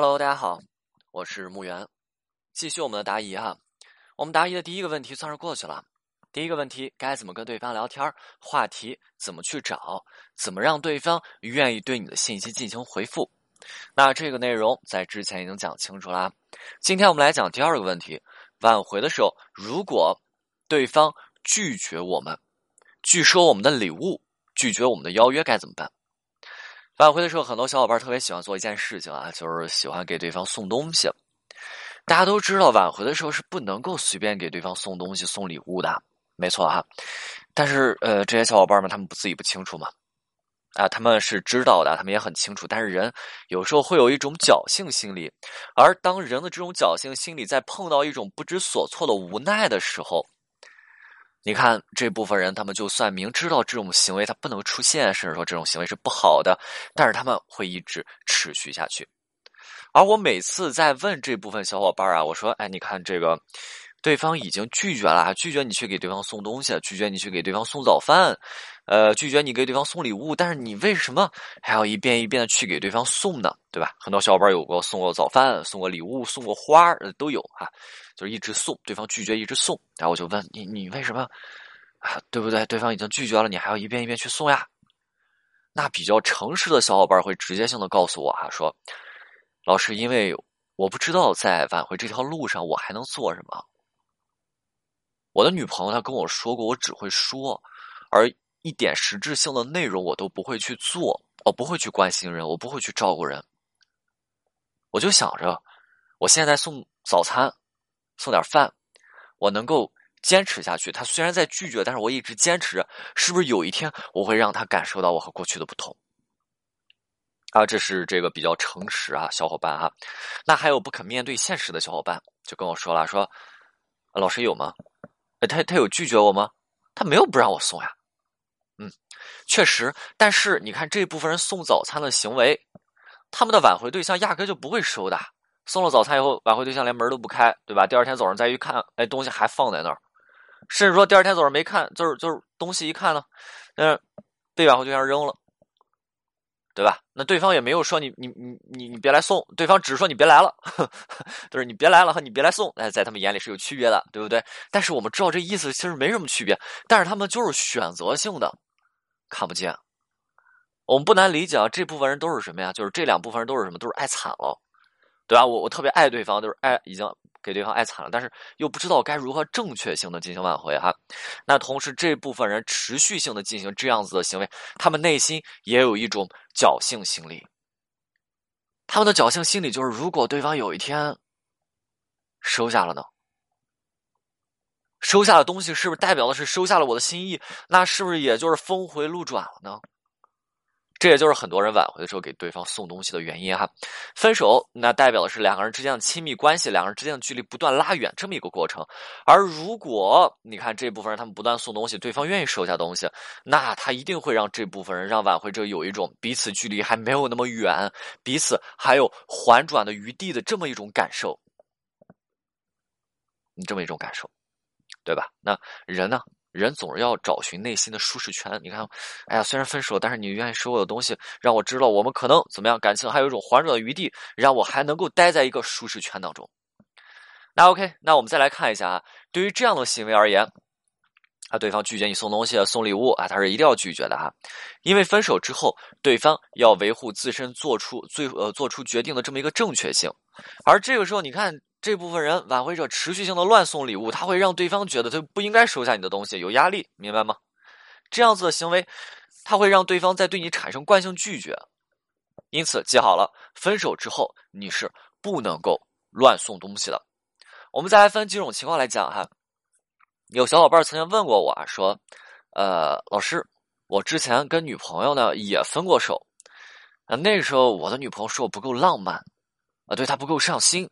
Hello，大家好，我是木源，继续我们的答疑哈。我们答疑的第一个问题算是过去了。第一个问题，该怎么跟对方聊天？话题怎么去找？怎么让对方愿意对你的信息进行回复？那这个内容在之前已经讲清楚啦。今天我们来讲第二个问题：挽回的时候，如果对方拒绝我们，拒收我们的礼物，拒绝我们的邀约，该怎么办？挽回的时候，很多小伙伴特别喜欢做一件事情啊，就是喜欢给对方送东西。大家都知道，挽回的时候是不能够随便给对方送东西、送礼物的，没错哈。但是，呃，这些小伙伴们他们不自己不清楚吗？啊，他们是知道的，他们也很清楚。但是人有时候会有一种侥幸心理，而当人的这种侥幸心理在碰到一种不知所措的无奈的时候。你看这部分人，他们就算明知道这种行为他不能出现，甚至说这种行为是不好的，但是他们会一直持续下去。而我每次在问这部分小伙伴啊，我说：“哎，你看这个，对方已经拒绝了，拒绝你去给对方送东西，拒绝你去给对方送早饭，呃，拒绝你给对方送礼物，但是你为什么还要一遍一遍的去给对方送呢？对吧？很多小伙伴有过送过早饭、送过礼物、送过花都有啊。”就是一直送，对方拒绝一直送，然后我就问你，你为什么啊？对不对？对方已经拒绝了，你还要一遍一遍去送呀？那比较诚实的小伙伴会直接性的告诉我哈，说老师，因为我不知道在挽回这条路上我还能做什么。我的女朋友她跟我说过，我只会说，而一点实质性的内容我都不会去做，我不会去关心人，我不会去照顾人。我就想着，我现在送早餐。送点饭，我能够坚持下去。他虽然在拒绝，但是我一直坚持着。是不是有一天我会让他感受到我和过去的不同？啊，这是这个比较诚实啊，小伙伴哈。那还有不肯面对现实的小伙伴，就跟我说了，说老师有吗？他他有拒绝我吗？他没有不让我送呀。嗯，确实。但是你看这部分人送早餐的行为，他们的挽回对象压根就不会收的。送了早餐以后，挽回对象连门都不开，对吧？第二天早上再一看，哎，东西还放在那儿，甚至说第二天早上没看，就是就是东西一看呢，嗯，被挽回对象扔了，对吧？那对方也没有说你你你你你别来送，对方只是说你别来了，就是你别来了和你别来送，哎，在他们眼里是有区别的，对不对？但是我们知道这意思其实没什么区别，但是他们就是选择性的看不见。我们不难理解啊，这部分人都是什么呀？就是这两部分人都是什么？都是爱惨了。对吧？我我特别爱对方，就是爱已经给对方爱惨了，但是又不知道该如何正确性的进行挽回哈。那同时这部分人持续性的进行这样子的行为，他们内心也有一种侥幸心理。他们的侥幸心理就是，如果对方有一天收下了呢？收下的东西是不是代表的是收下了我的心意？那是不是也就是峰回路转了呢？这也就是很多人挽回的时候给对方送东西的原因哈。分手那代表的是两个人之间的亲密关系，两个人之间的距离不断拉远这么一个过程。而如果你看这部分人他们不断送东西，对方愿意收下东西，那他一定会让这部分人让挽回者有一种彼此距离还没有那么远，彼此还有缓转的余地的这么一种感受，你这么一种感受，对吧？那人呢？人总是要找寻内心的舒适圈。你看，哎呀，虽然分手，但是你愿意收我的东西，让我知道我们可能怎么样，感情还有一种缓转的余地，让我还能够待在一个舒适圈当中。那 OK，那我们再来看一下啊，对于这样的行为而言，啊，对方拒绝你送东西、送礼物啊，他是一定要拒绝的哈，因为分手之后，对方要维护自身做出最呃做出决定的这么一个正确性，而这个时候，你看。这部分人挽回者持续性的乱送礼物，他会让对方觉得他不应该收下你的东西，有压力，明白吗？这样子的行为，他会让对方在对你产生惯性拒绝。因此，记好了，分手之后你是不能够乱送东西的。我们再来分几种情况来讲哈。有小伙伴曾经问过我啊说：“呃，老师，我之前跟女朋友呢也分过手，啊，那时候我的女朋友说我不够浪漫，啊，对她不够上心。”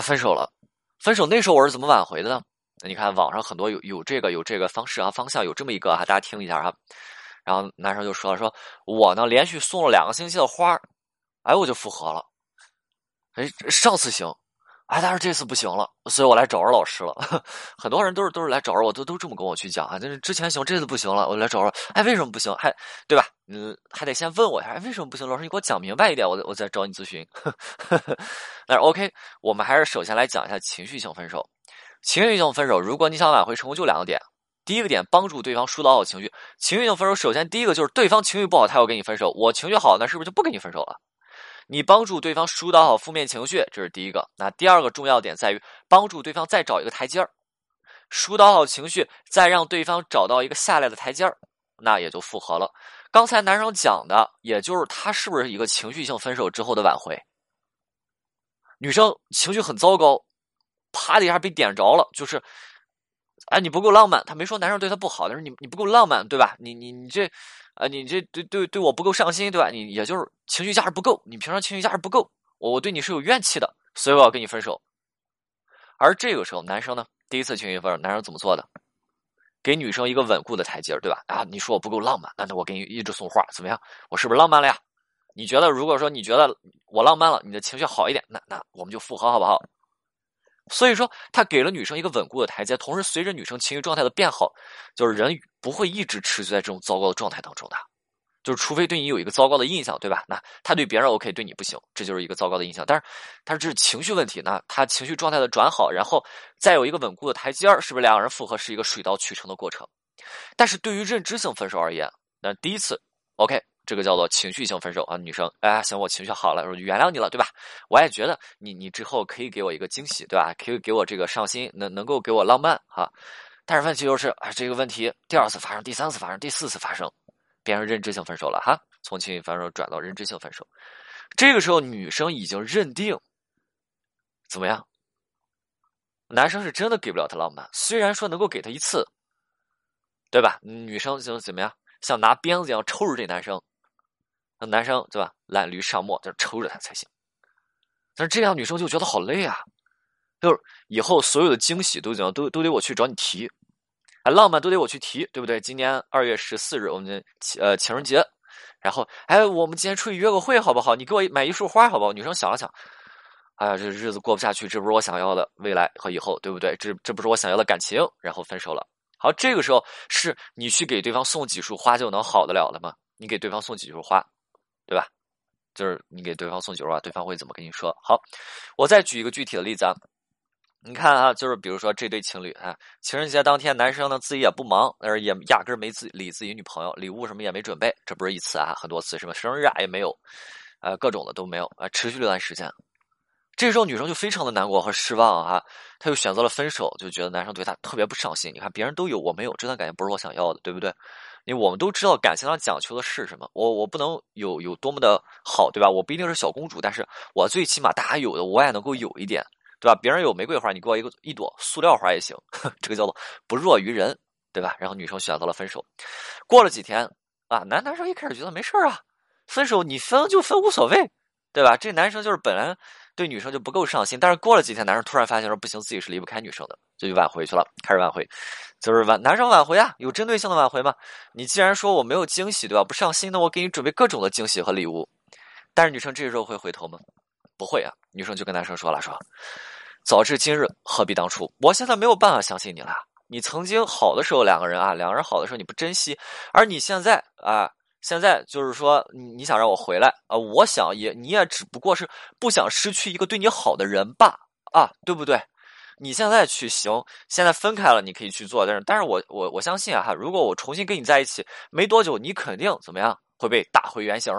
分手了，分手那时候我是怎么挽回的呢？你看网上很多有有这个有这个方式啊方向有这么一个哈，大家听一下哈。然后男生就说了，说我呢连续送了两个星期的花哎我就复合了。哎，上次行，哎，但是这次不行了，所以我来找着老师了。很多人都是都是来找着我，都都这么跟我去讲啊。就是之前行，这次不行了，我来找着。哎，为什么不行？还对吧？嗯，还得先问我一下，哎，为什么不行？老师，你给我讲明白一点，我我再找你咨询。但是 OK，我们还是首先来讲一下情绪性分手。情绪性分手，如果你想挽回成功，就两个点。第一个点，帮助对方疏导好情绪。情绪性分手，首先第一个就是对方情绪不好，他要跟你分手。我情绪好，那是不是就不跟你分手了？你帮助对方疏导好负面情绪，这是第一个。那第二个重要点在于帮助对方再找一个台阶儿，疏导好情绪，再让对方找到一个下来的台阶儿，那也就复合了。刚才男生讲的，也就是他是不是一个情绪性分手之后的挽回？女生情绪很糟糕，啪的一下被点着了，就是，哎，你不够浪漫。他没说男生对她不好，但是你你不够浪漫，对吧？你你你这。啊，你这对对对我不够上心，对吧？你也就是情绪价值不够，你平常情绪价值不够，我我对你是有怨气的，所以我要跟你分手。而这个时候，男生呢，第一次情绪分手，男生怎么做的？给女生一个稳固的台阶，对吧？啊，你说我不够浪漫，那那我给你一直送花，怎么样？我是不是浪漫了呀？你觉得，如果说你觉得我浪漫了，你的情绪好一点，那那我们就复合好不好？所以说，他给了女生一个稳固的台阶，同时随着女生情绪状态的变好，就是人不会一直持续在这种糟糕的状态当中的，就是除非对你有一个糟糕的印象，对吧？那他对别人 OK，对你不行，这就是一个糟糕的印象。但是，但是这是情绪问题，那他情绪状态的转好，然后再有一个稳固的台阶是不是两个人复合是一个水到渠成的过程？但是对于认知性分手而言，那第一次 OK。这个叫做情绪性分手啊，女生，哎，行，我情绪好了，我原谅你了，对吧？我也觉得你，你之后可以给我一个惊喜，对吧？可以给我这个上心，能能够给我浪漫哈。但是问题就是，啊，这个问题第二次发生，第三次发生，第四次发生，变成认知性分手了哈。从情绪分手转到认知性分手，这个时候女生已经认定怎么样？男生是真的给不了她浪漫，虽然说能够给她一次，对吧？女生就怎么样？像拿鞭子一样抽着这男生。那男生对吧？懒驴上磨，就抽着他才行。但是这样女生就觉得好累啊，就是以后所有的惊喜都怎样，都都得我去找你提，啊，浪漫都得我去提，对不对？今年二月十四日，我们情呃情人节，然后哎，我们今天出去约个会好不好？你给我买一束花好不好？女生想了想，哎呀，这日子过不下去，这不是我想要的未来和以后，对不对？这这不是我想要的感情，然后分手了。好，这个时候是你去给对方送几束花就能好得了的吗？你给对方送几束花？对吧？就是你给对方送酒啊，对方会怎么跟你说？好，我再举一个具体的例子啊。你看啊，就是比如说这对情侣啊，情人节当天，男生呢自己也不忙，但是也压根儿没自理自己女朋友，礼物什么也没准备。这不是一次啊，很多次，什么生日啊也没有，呃，各种的都没有啊，持续了段时间。这时候女生就非常的难过和失望啊，她就选择了分手，就觉得男生对她特别不上心。你看别人都有，我没有，这段感情不是我想要的，对不对？因为我们都知道感情上讲求的是什么，我我不能有有多么的好，对吧？我不一定是小公主，但是我最起码大家有的我也能够有一点，对吧？别人有玫瑰花，你给我一个一朵塑料花也行，这个叫做不弱于人，对吧？然后女生选择了分手，过了几天啊，男男生一开始觉得没事啊，分手你分就分无所谓，对吧？这男生就是本来。对女生就不够上心，但是过了几天，男生突然发现说不行，自己是离不开女生的，就去挽回去了，开始挽回，就是挽男生挽回啊，有针对性的挽回嘛。你既然说我没有惊喜，对吧？不上心，那我给你准备各种的惊喜和礼物。但是女生这时候会回头吗？不会啊。女生就跟男生说了，说早知今日何必当初，我现在没有办法相信你了。你曾经好的时候，两个人啊，两个人好的时候你不珍惜，而你现在啊。现在就是说，你想让我回来啊？我想也，你也只不过是不想失去一个对你好的人罢啊，对不对？你现在去行，现在分开了，你可以去做，但是，但是我我我相信啊哈，如果我重新跟你在一起，没多久，你肯定怎么样会被打回原形。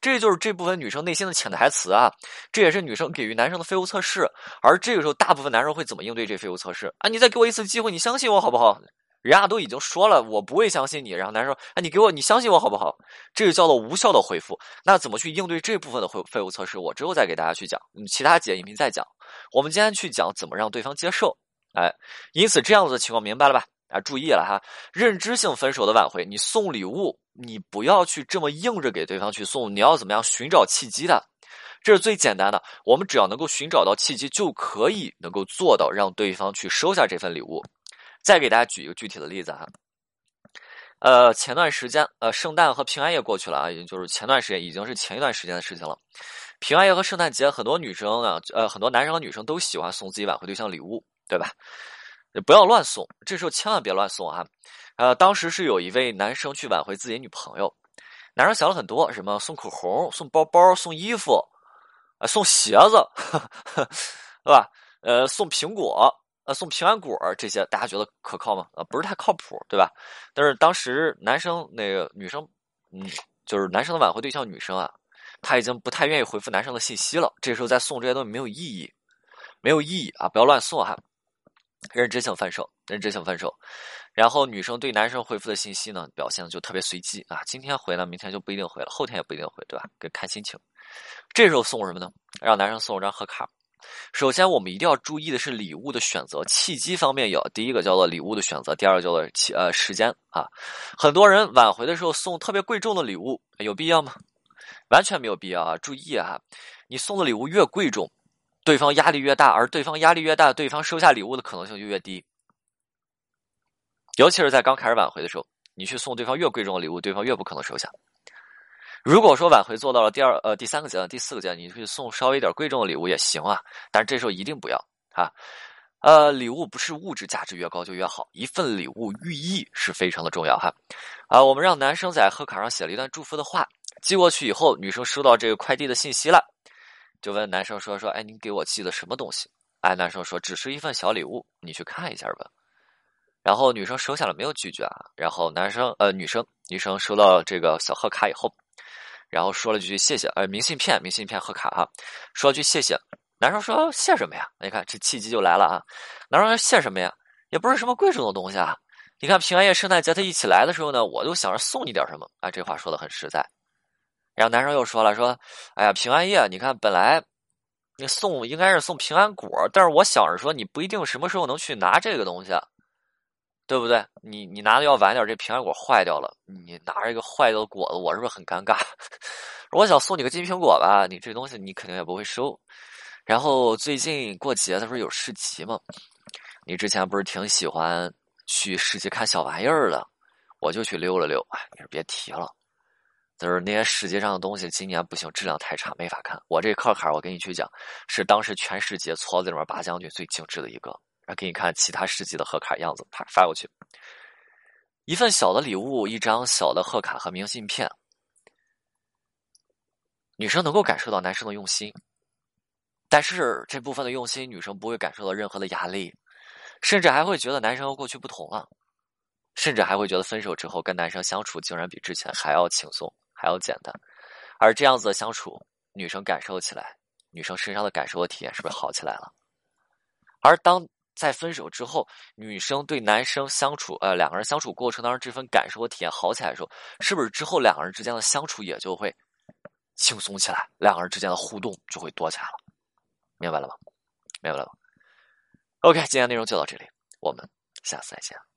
这就是这部分女生内心的潜台词啊，这也是女生给予男生的废物测试。而这个时候，大部分男生会怎么应对这废物测试啊？你再给我一次机会，你相信我好不好？人家都已经说了，我不会相信你。然后男生说：“哎，你给我，你相信我好不好？”这个叫做无效的回复。那怎么去应对这部分的废废物测试？我之后再给大家去讲，嗯，其他几节音频再讲。我们今天去讲怎么让对方接受。哎，因此这样子的情况明白了吧？啊，注意了哈，认知性分手的挽回，你送礼物，你不要去这么硬着给对方去送，你要怎么样寻找契机的？这是最简单的，我们只要能够寻找到契机，就可以能够做到让对方去收下这份礼物。再给大家举一个具体的例子哈，呃，前段时间，呃，圣诞和平安夜过去了啊，也就是前段时间，已经是前一段时间的事情了。平安夜和圣诞节，很多女生啊，呃，很多男生和女生都喜欢送自己挽回对象礼物，对吧？不要乱送，这时候千万别乱送啊！呃，当时是有一位男生去挽回自己女朋友，男生想了很多，什么送口红、送包包、送衣服，啊，送鞋子，对吧？呃，送苹果。送平安果这些，大家觉得可靠吗？呃，不是太靠谱，对吧？但是当时男生那个女生，嗯，就是男生的挽回对象女生啊，他已经不太愿意回复男生的信息了。这时候再送这些东西没有意义，没有意义啊！不要乱送哈，认真性分手，认真性分手。然后女生对男生回复的信息呢，表现的就特别随机啊，今天回了，明天就不一定回了，后天也不一定回，对吧？给看心情。这时候送什么呢？让男生送我张贺卡。首先，我们一定要注意的是礼物的选择契机方面有第一个叫做礼物的选择，第二个叫做契呃时间啊。很多人挽回的时候送特别贵重的礼物，有必要吗？完全没有必要啊！注意啊，你送的礼物越贵重，对方压力越大，而对方压力越大，对方收下礼物的可能性就越低。尤其是在刚开始挽回的时候，你去送对方越贵重的礼物，对方越不可能收下。如果说挽回做到了第二呃第三个阶段第四个阶段，你可以送稍微一点贵重的礼物也行啊，但是这时候一定不要啊，呃，礼物不是物质价值越高就越好，一份礼物寓意是非常的重要哈，啊，我们让男生在贺卡上写了一段祝福的话，寄过去以后，女生收到这个快递的信息了，就问男生说说，哎，您给我寄的什么东西？哎，男生说只是一份小礼物，你去看一下吧。然后女生收下了没有拒绝啊，然后男生呃女生女生收到这个小贺卡以后。然后说了句谢谢，呃，明信片，明信片贺卡哈，说了句谢谢。男生说谢什么呀？你看这契机就来了啊！男生说谢什么呀？也不是什么贵重的东西啊。你看平安夜、圣诞节他一起来的时候呢，我就想着送你点什么啊。这话说的很实在。然后男生又说了说，哎呀，平安夜，你看本来你送应该是送平安果，但是我想着说你不一定什么时候能去拿这个东西。啊对不对？你你拿的要晚点，这平安果坏掉了，你拿着一个坏掉的果子，我是不是很尴尬？我想送你个金苹果吧，你这东西你肯定也不会收。然后最近过节的时候有市集嘛，你之前不是挺喜欢去市集看小玩意儿的？我就去溜了溜，哎，你是别提了，就是那些市集上的东西，今年不行，质量太差，没法看。我这课卡，我跟你去讲，是当时全世界矬子里面拔将军最精致的一个。然后给你看其他世纪的贺卡样子，啪发过去。一份小的礼物，一张小的贺卡和明信片，女生能够感受到男生的用心，但是这部分的用心，女生不会感受到任何的压力，甚至还会觉得男生和过去不同了，甚至还会觉得分手之后跟男生相处竟然比之前还要轻松，还要简单。而这样子的相处，女生感受起来，女生身上的感受和体验是不是好起来了？而当在分手之后，女生对男生相处，呃，两个人相处过程当中这份感受和体验好起来的时候，是不是之后两个人之间的相处也就会轻松起来，两个人之间的互动就会多起来了？明白了吗？明白了吗？OK，今天内容就到这里，我们下次再见。